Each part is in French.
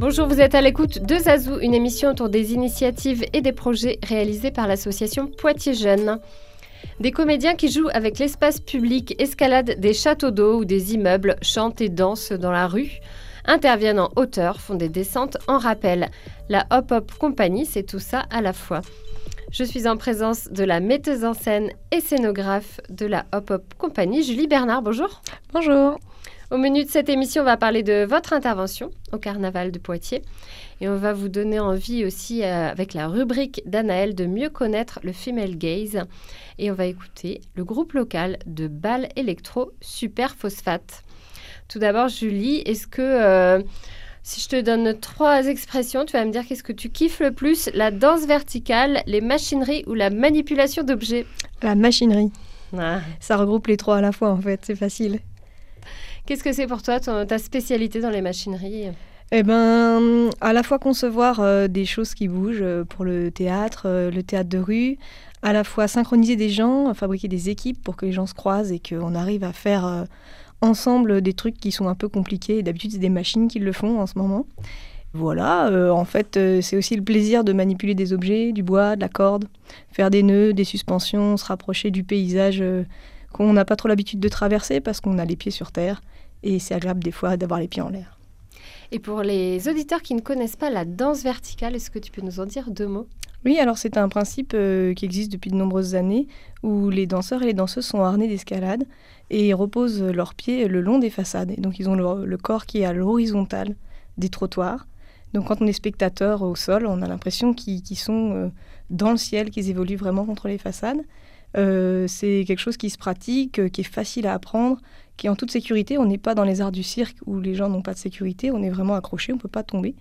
Bonjour, vous êtes à l'écoute de Zazou, une émission autour des initiatives et des projets réalisés par l'association Poitiers Jeunes. Des comédiens qui jouent avec l'espace public, escaladent des châteaux d'eau ou des immeubles, chantent et dansent dans la rue, interviennent en hauteur, font des descentes en rappel. La Hop Hop Compagnie, c'est tout ça à la fois. Je suis en présence de la metteuse en scène et scénographe de la Hop Hop Compagnie, Julie Bernard. Bonjour. Bonjour. Au menu de cette émission, on va parler de votre intervention au Carnaval de Poitiers. Et on va vous donner envie aussi, euh, avec la rubrique d'Anaël, de mieux connaître le female gaze. Et on va écouter le groupe local de bal électro Super Phosphate. Tout d'abord, Julie, est-ce que euh, si je te donne trois expressions, tu vas me dire qu'est-ce que tu kiffes le plus La danse verticale, les machineries ou la manipulation d'objets? La machinerie. Ah. Ça regroupe les trois à la fois en fait, c'est facile. Qu'est-ce que c'est pour toi ta spécialité dans les machineries? Eh ben, à la fois concevoir euh, des choses qui bougent euh, pour le théâtre, euh, le théâtre de rue, à la fois synchroniser des gens, fabriquer des équipes pour que les gens se croisent et qu'on arrive à faire ensemble des trucs qui sont un peu compliqués. D'habitude, c'est des machines qui le font en ce moment. Voilà, en fait, c'est aussi le plaisir de manipuler des objets, du bois, de la corde, faire des nœuds, des suspensions, se rapprocher du paysage qu'on n'a pas trop l'habitude de traverser parce qu'on a les pieds sur terre et c'est agréable des fois d'avoir les pieds en l'air. Et pour les auditeurs qui ne connaissent pas la danse verticale, est-ce que tu peux nous en dire deux mots? Oui, alors c'est un principe euh, qui existe depuis de nombreuses années où les danseurs et les danseuses sont harnés d'escalade et reposent leurs pieds le long des façades. Et donc ils ont le, corps qui est à l'horizontale des trottoirs. Donc quand on est spectateur au sol, on a l'impression qu'ils sont euh, dans le ciel, qu'ils évoluent vraiment contre les façades. Euh, c'est quelque chose qui se pratique, qui est facile à apprendre, qui est en toute sécurité. On n'est pas dans les arts du cirque où les gens n'ont pas de sécurité, on est vraiment accroché, on ne peut pas tomber.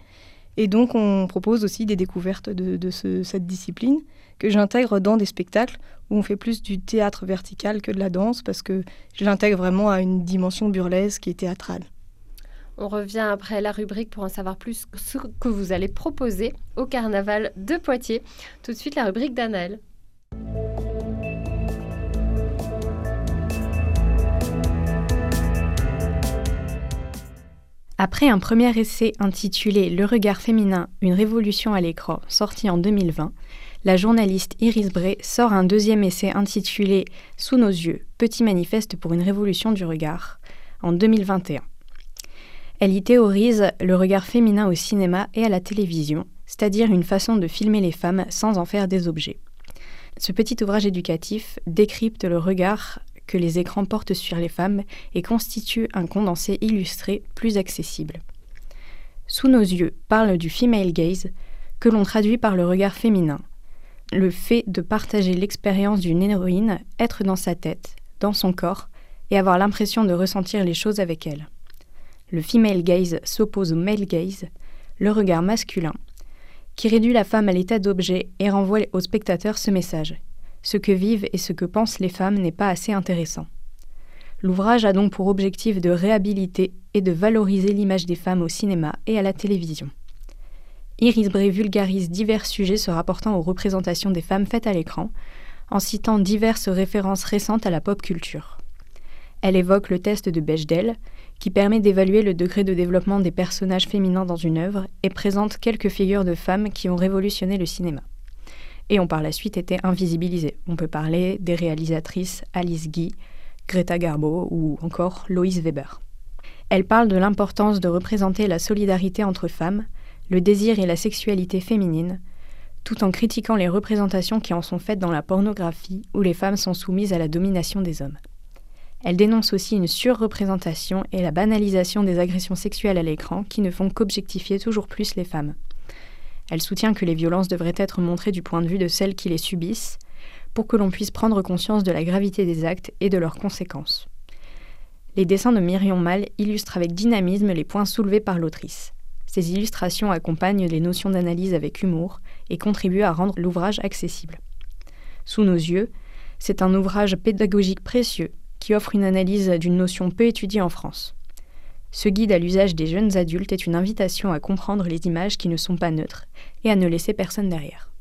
Et donc on propose aussi des découvertes de, cette discipline que j'intègre dans des spectacles où on fait plus du théâtre vertical que de la danse parce que je l'intègre vraiment à une dimension burlesque et théâtrale. On revient après la rubrique pour en savoir plus ce que vous allez proposer au carnaval de Poitiers. Tout de suite la rubrique d'Anaël. Après un premier essai intitulé Le regard féminin, une révolution à l'écran, sorti en 2020, la journaliste Iris Bray sort un deuxième essai intitulé Sous nos yeux, petit manifeste pour une révolution du regard, en 2021. Elle y théorise le regard féminin au cinéma et à la télévision, c'est-à-dire une façon de filmer les femmes sans en faire des objets. Ce petit ouvrage éducatif décrypte le regard que les écrans portent sur les femmes et constitue un condensé illustré plus accessible. Sous nos yeux parle du female gaze, que l'on traduit par le regard féminin, le fait de partager l'expérience d'une héroïne, être dans sa tête, dans son corps, et avoir l'impression de ressentir les choses avec elle. Le female gaze s'oppose au male gaze, le regard masculin, qui réduit la femme à l'état d'objet et renvoie au spectateur ce message ce que vivent et ce que pensent les femmes n'est pas assez intéressant. L'ouvrage a donc pour objectif de réhabiliter et de valoriser l'image des femmes au cinéma et à la télévision. Iris Bray vulgarise divers sujets se rapportant aux représentations des femmes faites à l'écran, en citant diverses références récentes à la pop culture. Elle évoque le test de Bechdel, qui permet d'évaluer le degré de développement des personnages féminins dans une œuvre et présente quelques figures de femmes qui ont révolutionné le cinéma et ont par la suite été invisibilisées. On peut parler des réalisatrices Alice Guy, Greta Garbo ou encore Loïs Weber. Elle parle de l'importance de représenter la solidarité entre femmes, le désir et la sexualité féminine, tout en critiquant les représentations qui en sont faites dans la pornographie où les femmes sont soumises à la domination des hommes. Elle dénonce aussi une surreprésentation et la banalisation des agressions sexuelles à l'écran qui ne font qu'objectifier toujours plus les femmes. Elle soutient que les violences devraient être montrées du point de vue de celles qui les subissent, pour que l'on puisse prendre conscience de la gravité des actes et de leurs conséquences. Les dessins de Myrion Mal illustrent avec dynamisme les points soulevés par l'autrice. Ces illustrations accompagnent les notions d'analyse avec humour et contribuent à rendre l'ouvrage accessible. Sous nos yeux, c'est un ouvrage pédagogique précieux qui offre une analyse d'une notion peu étudiée en France. Ce guide à l'usage des jeunes adultes est une invitation à comprendre les images qui ne sont pas neutres et à ne laisser personne derrière.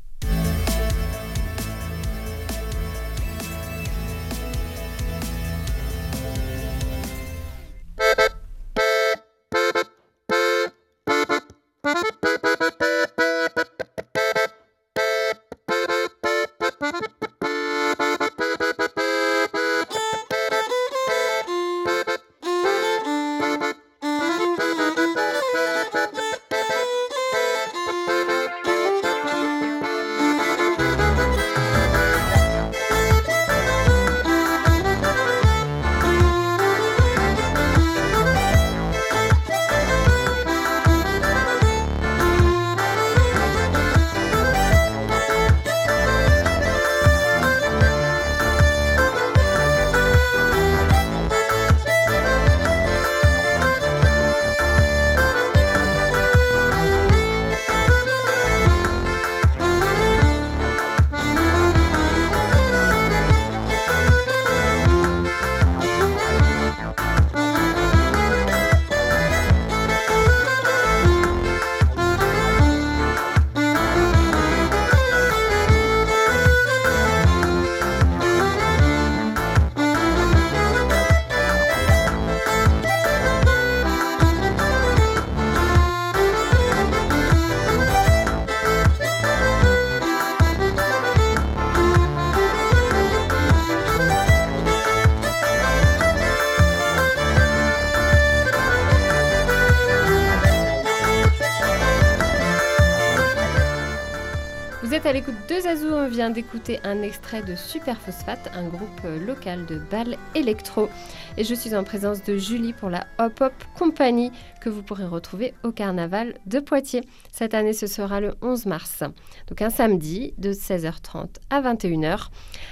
On vient d'écouter un extrait de Superphosphate, un groupe local de balles électro. Et je suis en présence de Julie pour la Hop Hop Company que vous pourrez retrouver au Carnaval de Poitiers. Cette année, ce sera le 11 mars, donc un samedi de 16h30 à 21h,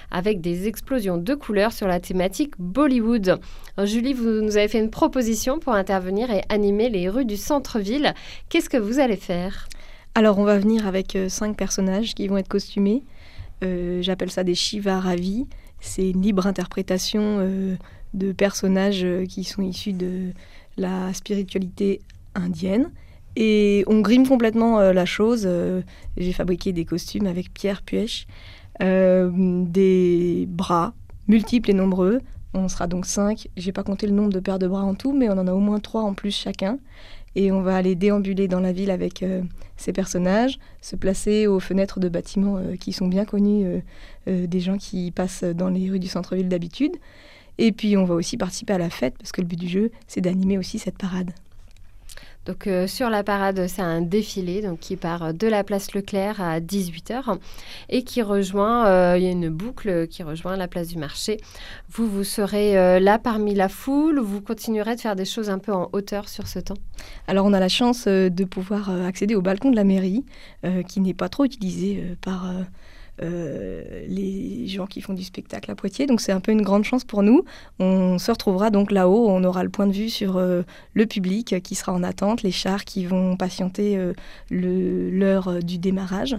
avec des explosions de couleurs sur la thématique Bollywood. Julie, vous nous avez fait une proposition pour intervenir et animer les rues du centre-ville. Qu'est-ce que vous allez faire alors, on va venir avec euh, cinq personnages qui vont être costumés. Euh, j'appelle ça des Shiva Ravi. C'est une libre interprétation euh, de personnages qui sont issus de la spiritualité indienne. Et on grime complètement la chose. J'ai fabriqué des costumes avec Pierre Puech, des bras multiples et nombreux. On sera donc cinq. J'ai pas compté le nombre de paires de bras en tout, mais on en a au moins trois en plus chacun et on va aller déambuler dans la ville avec euh, ces personnages, se placer aux fenêtres de bâtiments euh, qui sont bien connus euh, des gens qui passent dans les rues du centre-ville d'habitude. Et puis on va aussi participer à la fête parce que le but du jeu, c'est d'animer aussi cette parade. Donc euh, sur la parade, c'est un défilé donc, qui part de la place Leclerc à 18h et qui rejoint, euh, il y a une boucle qui rejoint la place du marché. Vous, vous serez euh, là parmi la foule ou vous continuerez de faire des choses un peu en hauteur sur ce temps? Alors on a la chance de pouvoir accéder au balcon de la mairie qui n'est pas trop utilisé par les gens qui font du spectacle à Poitiers. Donc c'est un peu une grande chance pour nous. On se retrouvera donc là-haut, on aura le point de vue sur euh, le public qui sera en attente, les chars qui vont patienter euh, l'heure du démarrage.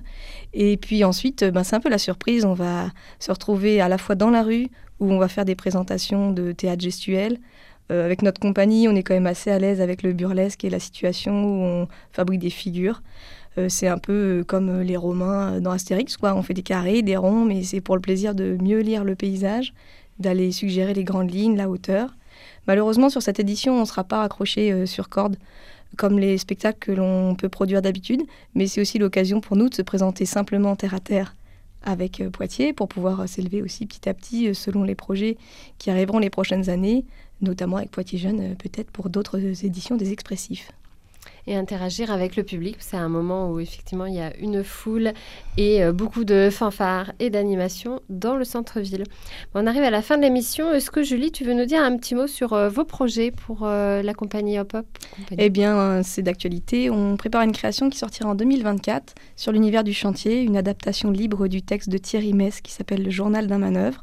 Et puis ensuite, ben, c'est un peu la surprise, on va se retrouver à la fois dans la rue où on va faire des présentations de théâtre gestuel, avec notre compagnie, on est quand même assez à l'aise avec le burlesque et la situation où on fabrique des figures. Euh, c'est un peu euh, comme euh, les Romains dans Astérix, quoi. On fait des carrés, des ronds, mais c'est pour le plaisir de mieux lire le paysage, d'aller suggérer les grandes lignes, la hauteur. Malheureusement, sur cette édition, on ne sera pas accroché sur corde comme les spectacles que l'on peut produire d'habitude, mais c'est aussi l'occasion pour nous de se présenter simplement terre à terre avec Poitiers pour pouvoir s'élever aussi petit à petit selon les projets qui arriveront les prochaines années, notamment avec Poitiers Jeunes, peut-être pour d'autres éditions des expressifs et interagir avec le public. C'est un moment où effectivement il y a une foule et euh, beaucoup de fanfares et d'animations dans le centre-ville. on arrive à la fin de l'émission. Est-ce que Julie, tu veux nous dire un petit mot sur euh, vos projets pour euh, la compagnie Hop Hop Eh bien, c'est d'actualité. On prépare une création qui sortira en 2024 sur l'univers du chantier, une adaptation libre du texte de Thierry Mess qui s'appelle Le journal d'un manœuvre.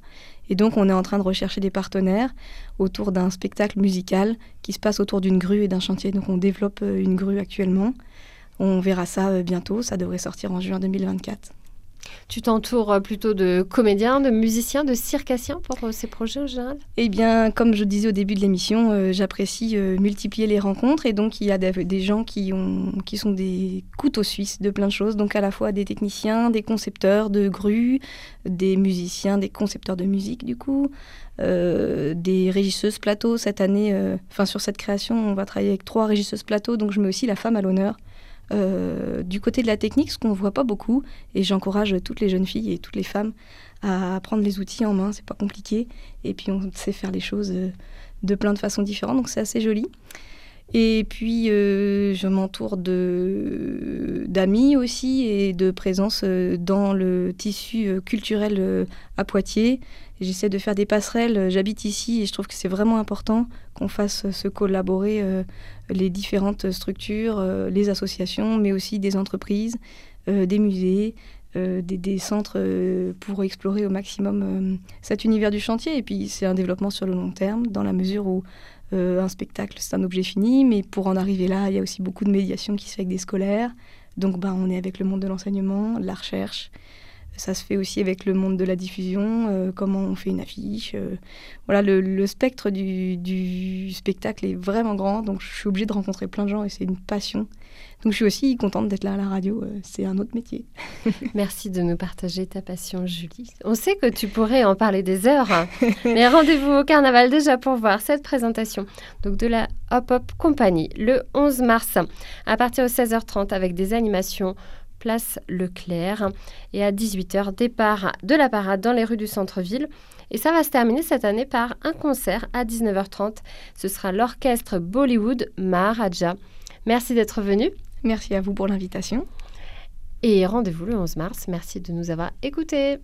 Et donc, on est en train de rechercher des partenaires autour d'un spectacle musical qui se passe autour d'une grue et d'un chantier. Donc, on développe euh, une grue actuellement. On verra ça euh, bientôt. Ça devrait sortir en juin 2024. Tu t'entoures euh, plutôt de comédiens, de musiciens, de circassiens pour euh, ces projets en général? Eh bien, comme je disais au début de l'émission, euh, j'apprécie multiplier les rencontres et donc il y a des, gens qui, ont, qui sont des couteaux suisses de plein de choses, donc à la fois des techniciens, des concepteurs de grues, des musiciens, des concepteurs de musique du coup, des régisseuses plateau. Cette année, enfin sur cette création, on va travailler avec trois régisseuses plateau, donc je mets aussi la femme à l'honneur. Euh, du côté de la technique, ce qu'on ne voit pas beaucoup, et j'encourage toutes les jeunes filles et toutes les femmes à prendre les outils en main, c'est pas compliqué, et puis on sait faire les choses euh, de plein de façons différentes, donc c'est assez joli. Et puis, euh, je m'entoure d'amis aussi et de présence dans le tissu culturel à Poitiers. J'essaie de faire des passerelles. J'habite ici et je trouve que c'est vraiment important qu'on fasse se collaborer euh, les différentes structures, euh, les associations, mais aussi des entreprises, euh, des musées, des, centres pour explorer au maximum cet univers du chantier. Et puis c'est un développement sur le long terme, dans la mesure où un spectacle c'est un objet fini, mais pour en arriver là, il y a aussi beaucoup de médiation qui se fait avec des scolaires. Donc ben, on est avec le monde de l'enseignement, de la recherche. Ça se fait aussi avec le monde de la diffusion, euh, comment on fait une affiche. Euh. voilà, le, spectre du, spectacle est vraiment grand, donc je suis obligée de rencontrer plein de gens et c'est une passion. Donc je suis aussi contente d'être là à la radio, euh, c'est un autre métier. Merci de nous partager ta passion, Julie. On sait que tu pourrais en parler des heures, hein. mais rendez-vous au carnaval déjà pour voir cette présentation donc de la Hop Hop Company le 11 mars à partir de 16h30 avec des animations place Leclerc. Et à 18h, départ de la parade dans les rues du centre-ville. Et ça va se terminer cette année par un concert à 19h30. Ce sera l'orchestre Bollywood Maharaja. Merci d'être venu. Merci à vous pour l'invitation. Et rendez-vous le 11 mars. Merci de nous avoir écoutés.